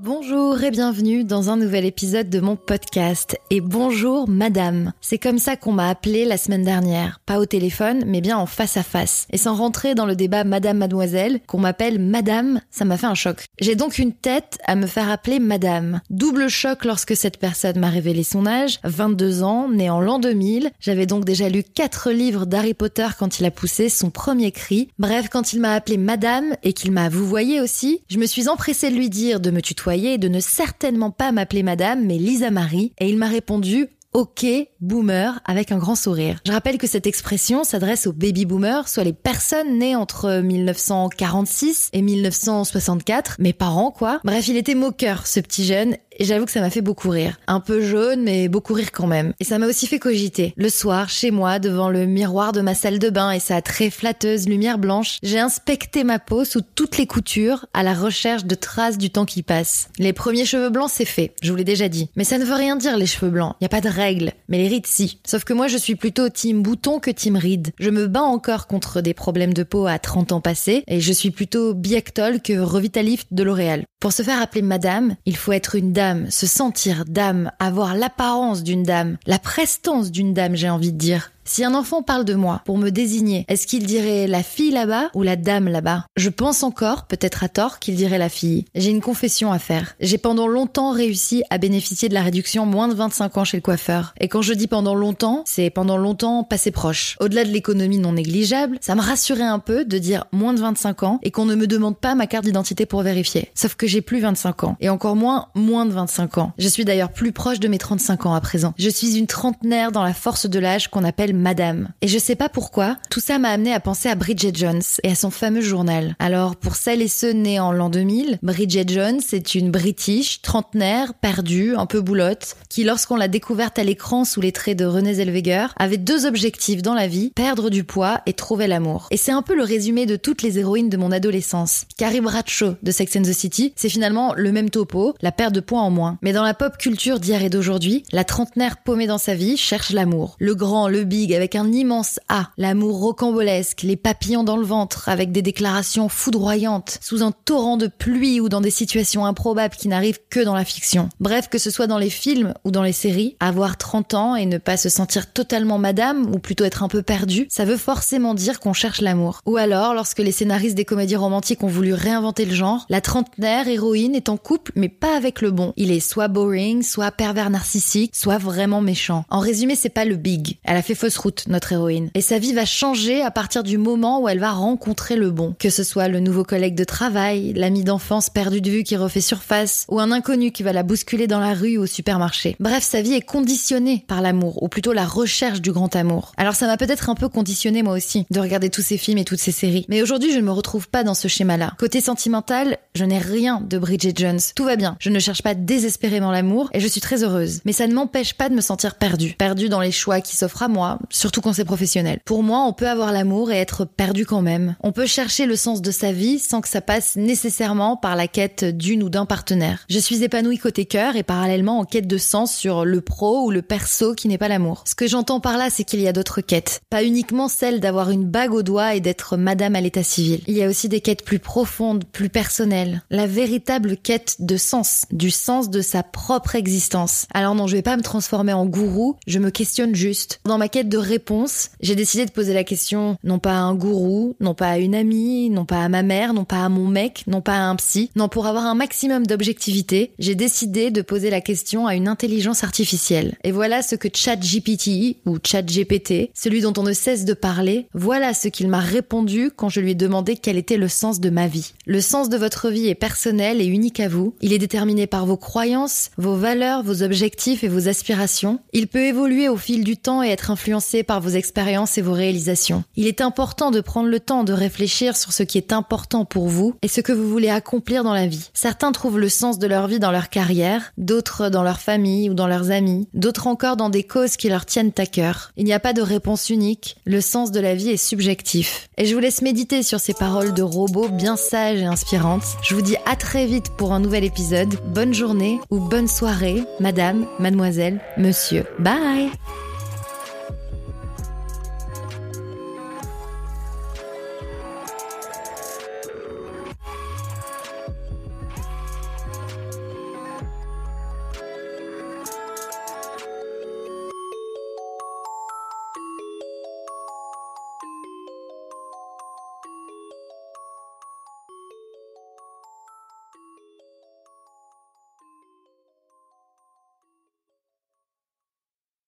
Bonjour et bienvenue dans un nouvel épisode de mon podcast. Et bonjour madame. C'est comme ça qu'on m'a appelé la semaine dernière. Pas au téléphone, mais bien en face à face. Et sans rentrer dans le débat madame mademoiselle, qu'on m'appelle madame, ça m'a fait un choc. J'ai donc une tête à me faire appeler madame. Double choc lorsque cette personne m'a révélé son âge, 22 ans, né en l'an 2000. J'avais donc déjà lu 4 livres d'Harry Potter quand il a poussé son premier cri. Bref, quand il m'a appelé madame et qu'il m'a vous voyez aussi, je me suis empressée de lui dire de me tutoyer de ne certainement pas m'appeler madame, mais Lisa Marie, et il m'a répondu OK, boomer, avec un grand sourire. Je rappelle que cette expression s'adresse aux baby boomers, soit les personnes nées entre 1946 et 1964, mes parents quoi. Bref, il était moqueur, ce petit jeune, et j'avoue que ça m'a fait beaucoup rire. Un peu jaune, mais beaucoup rire quand même. Et ça m'a aussi fait cogiter. Le soir, chez moi, devant le miroir de ma salle de bain et sa très flatteuse lumière blanche, j'ai inspecté ma peau sous toutes les coutures à la recherche de traces du temps qui passe. Les premiers cheveux blancs, c'est fait, je vous l'ai déjà dit. Mais ça ne veut rien dire les cheveux blancs, y a pas de règle. Mais les rides, si. Sauf que moi, je suis plutôt team bouton que team ride. Je me bats encore contre des problèmes de peau à 30 ans passés, et je suis plutôt Biactol que Revitalift de L'Oréal. Pour se faire appeler madame, il faut être une dame, se sentir dame, avoir l'apparence d'une dame, la prestance d'une dame, j'ai envie de dire. Si un enfant parle de moi pour me désigner, est-ce qu'il dirait la fille là-bas ou la dame là-bas? Je pense encore, peut-être à tort, qu'il dirait la fille. J'ai une confession à faire. J'ai pendant longtemps réussi à bénéficier de la réduction moins de 25 ans chez le coiffeur. Et quand je dis pendant longtemps, c'est pendant longtemps passé proche. Au-delà de l'économie non négligeable, ça me rassurait un peu de dire moins de 25 ans et qu'on ne me demande pas ma carte d'identité pour vérifier. Sauf que j'ai plus 25 ans. Et encore moins moins de 25 ans. Je suis d'ailleurs plus proche de mes 35 ans à présent. Je suis une trentenaire dans la force de l'âge qu'on appelle madame. Et je sais pas pourquoi, tout ça m'a amené à penser à Bridget Jones et à son fameux journal. Alors, pour celles et ceux nés en l'an 2000, Bridget Jones est une British, trentenaire, perdue, un peu boulotte, qui lorsqu'on l'a découverte à l'écran sous les traits de Renée Zellweger, avait deux objectifs dans la vie, perdre du poids et trouver l'amour. Et c'est un peu le résumé de toutes les héroïnes de mon adolescence. Carrie Bradshaw de Sex and the City, c'est finalement le même topo, la perte de poids en moins. Mais dans la pop culture d'hier et d'aujourd'hui, la trentenaire paumée dans sa vie cherche l'amour. Le grand, le big, avec un immense A. L'amour rocambolesque, les papillons dans le ventre, avec des déclarations foudroyantes, sous un torrent de pluie ou dans des situations improbables qui n'arrivent que dans la fiction. Bref, que ce soit dans les films ou dans les séries, avoir 30 ans et ne pas se sentir totalement madame, ou plutôt être un peu perdu, ça veut forcément dire qu'on cherche l'amour. Ou alors, lorsque les scénaristes des comédies romantiques ont voulu réinventer le genre, la trentenaire héroïne est en couple, mais pas avec le bon. Il est soit boring, soit pervers narcissique, soit vraiment méchant. En résumé, c'est pas le big. Elle a fait fausse route, notre héroïne. Et sa vie va changer à partir du moment où elle va rencontrer le bon. Que ce soit le nouveau collègue de travail, l'ami d'enfance perdu de vue qui refait surface, ou un inconnu qui va la bousculer dans la rue ou au supermarché. Bref, sa vie est conditionnée par l'amour, ou plutôt la recherche du grand amour. Alors ça m'a peut-être un peu conditionné moi aussi, de regarder tous ces films et toutes ces séries. Mais aujourd'hui, je ne me retrouve pas dans ce schéma-là. Côté sentimental, je n'ai rien de Bridget Jones. Tout va bien. Je ne cherche pas désespérément l'amour et je suis très heureuse. Mais ça ne m'empêche pas de me sentir perdue. Perdue dans les choix qui s'offrent à moi, surtout quand c'est professionnel. Pour moi, on peut avoir l'amour et être perdu quand même. On peut chercher le sens de sa vie sans que ça passe nécessairement par la quête d'une ou d'un partenaire. Je suis épanouie côté cœur et parallèlement en quête de sens sur le pro ou le perso qui n'est pas l'amour. Ce que j'entends par là, c'est qu'il y a d'autres quêtes. Pas uniquement celle d'avoir une bague au doigt et d'être madame à l'état civil. Il y a aussi des quêtes plus profondes, plus personnelles. La véritable quête de sens, du sens de sa propre existence. Alors non, je vais pas me transformer en gourou, je me questionne juste. Dans ma quête de réponse, j'ai décidé de poser la question non pas à un gourou, non pas à une amie, non pas à ma mère, non pas à mon mec, non pas à un psy. Non, pour avoir un maximum d'objectivité, j'ai décidé de poser la question à une intelligence artificielle. Et voilà ce que ChatGPT ou ChatGPT, celui dont on ne cesse de parler, voilà ce qu'il m'a répondu quand je lui ai demandé quel était le sens de ma vie. Le sens de votre vie est personnel et unique à vous. Il est déterminé par vos croyances, vos valeurs, vos objectifs et vos aspirations. Il peut évoluer au fil du temps et être par vos expériences et vos réalisations. Il est important de prendre le temps de réfléchir sur ce qui est important pour vous et ce que vous voulez accomplir dans la vie. Certains trouvent le sens de leur vie dans leur carrière, d'autres dans leur famille ou dans leurs amis, d'autres encore dans des causes qui leur tiennent à cœur. Il n'y a pas de réponse unique, le sens de la vie est subjectif. Et je vous laisse méditer sur ces paroles de robots bien sages et inspirantes. Je vous dis à très vite pour un nouvel épisode. Bonne journée ou bonne soirée, madame, mademoiselle, monsieur. Bye